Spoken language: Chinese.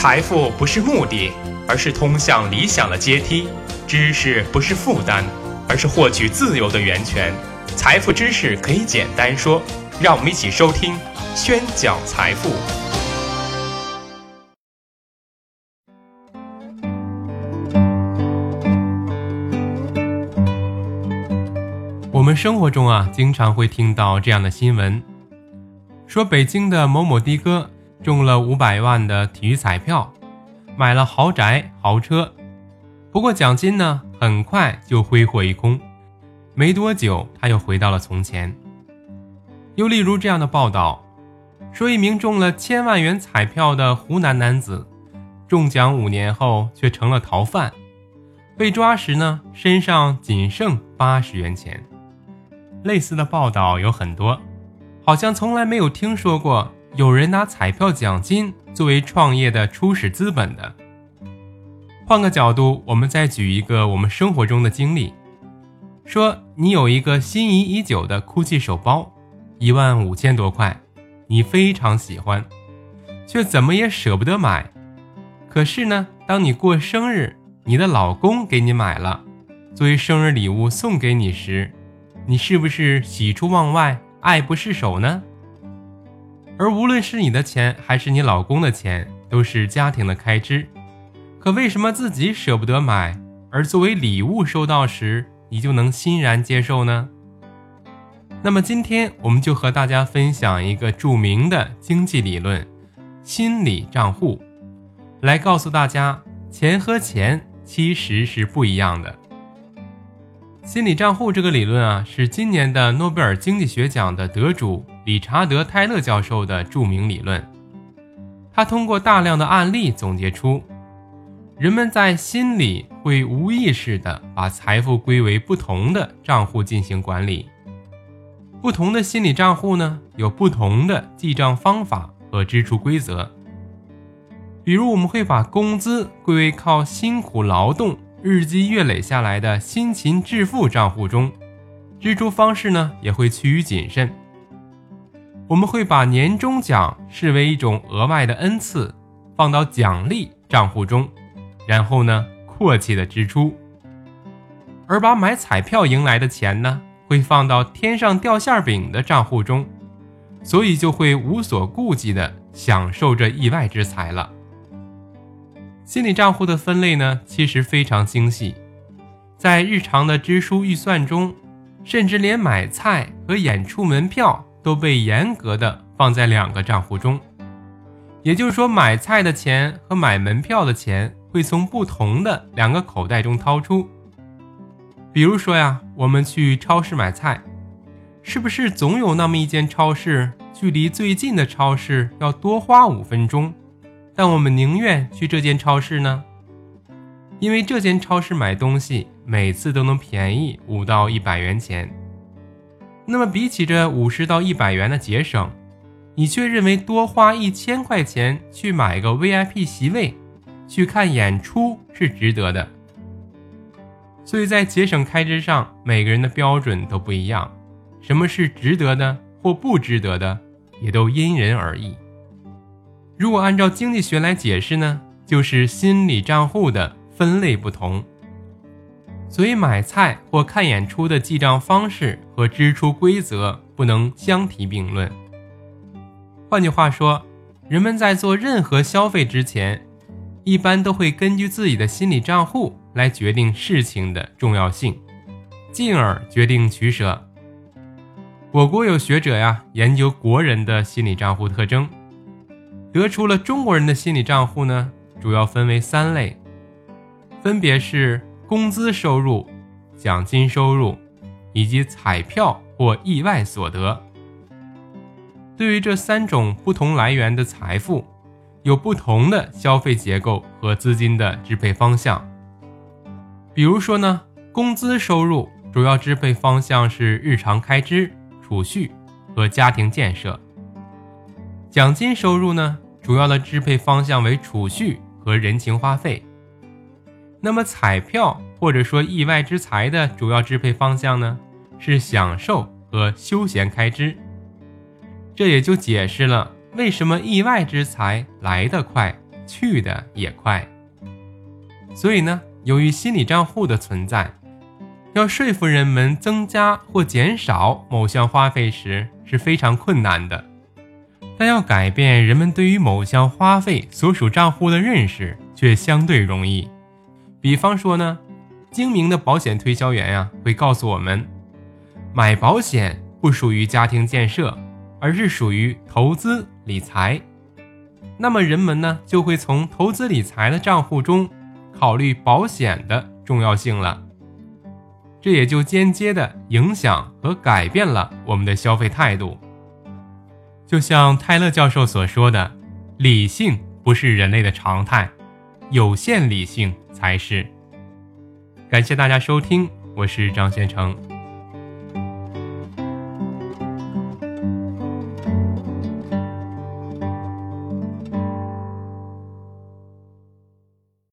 财富不是目的，而是通向理想的阶梯；知识不是负担，而是获取自由的源泉。财富知识可以简单说，让我们一起收听宣讲财富。我们生活中啊，经常会听到这样的新闻，说北京的某某的哥中了五百万的体育彩票，买了豪宅豪车，不过奖金呢，很快就挥霍一空，没多久他又回到了从前。又例如这样的报道，说一名中了千万元彩票的湖南男子，中奖五年后却成了逃犯，被抓时呢，身上仅剩八十元钱。类似的报道有很多，好像从来没有听说过有人拿彩票奖金作为创业的初始资本的。换个角度，我们再举一个我们生活中的经历：说你有一个心仪已久的 GUCCI 手包，一万五千多块，你非常喜欢，却怎么也舍不得买。可是呢，当你过生日，你的老公给你买了，作为生日礼物送给你时，你是不是喜出望外、爱不释手呢？而无论是你的钱还是你老公的钱，都是家庭的开支。可为什么自己舍不得买，而作为礼物收到时，你就能欣然接受呢？那么今天我们就和大家分享一个著名的经济理论——心理账户，来告诉大家，钱和钱其实是不一样的。心理账户这个理论啊，是今年的诺贝尔经济学奖的得主理查德·泰勒教授的著名理论。他通过大量的案例总结出，人们在心里会无意识地把财富归为不同的账户进行管理。不同的心理账户呢，有不同的记账方法和支出规则。比如，我们会把工资归为靠辛苦劳动。日积月累下来的辛勤致富账户中，支出方式呢也会趋于谨慎。我们会把年终奖视为一种额外的恩赐，放到奖励账户中，然后呢阔气的支出。而把买彩票赢来的钱呢，会放到天上掉馅饼的账户中，所以就会无所顾忌的享受这意外之财了。心理账户的分类呢，其实非常精细，在日常的支出预算中，甚至连买菜和演出门票都被严格的放在两个账户中。也就是说，买菜的钱和买门票的钱会从不同的两个口袋中掏出。比如说呀，我们去超市买菜，是不是总有那么一间超市距离最近的超市要多花五分钟？但我们宁愿去这间超市呢，因为这间超市买东西每次都能便宜五到一百元钱。那么比起这五十到一百元的节省，你却认为多花一千块钱去买个 VIP 席位，去看演出是值得的。所以在节省开支上，每个人的标准都不一样，什么是值得的或不值得的，也都因人而异。如果按照经济学来解释呢，就是心理账户的分类不同，所以买菜或看演出的记账方式和支出规则不能相提并论。换句话说，人们在做任何消费之前，一般都会根据自己的心理账户来决定事情的重要性，进而决定取舍。我国有学者呀研究国人的心理账户特征。得出了中国人的心理账户呢，主要分为三类，分别是工资收入、奖金收入以及彩票或意外所得。对于这三种不同来源的财富，有不同的消费结构和资金的支配方向。比如说呢，工资收入主要支配方向是日常开支、储蓄和家庭建设。奖金收入呢，主要的支配方向为储蓄和人情花费。那么彩票或者说意外之财的主要支配方向呢，是享受和休闲开支。这也就解释了为什么意外之财来得快，去的也快。所以呢，由于心理账户的存在，要说服人们增加或减少某项花费时是非常困难的。但要改变人们对于某项花费所属账户的认识，却相对容易。比方说呢，精明的保险推销员呀，会告诉我们，买保险不属于家庭建设，而是属于投资理财。那么人们呢，就会从投资理财的账户中考虑保险的重要性了。这也就间接的影响和改变了我们的消费态度。就像泰勒教授所说的，理性不是人类的常态，有限理性才是。感谢大家收听，我是张先成。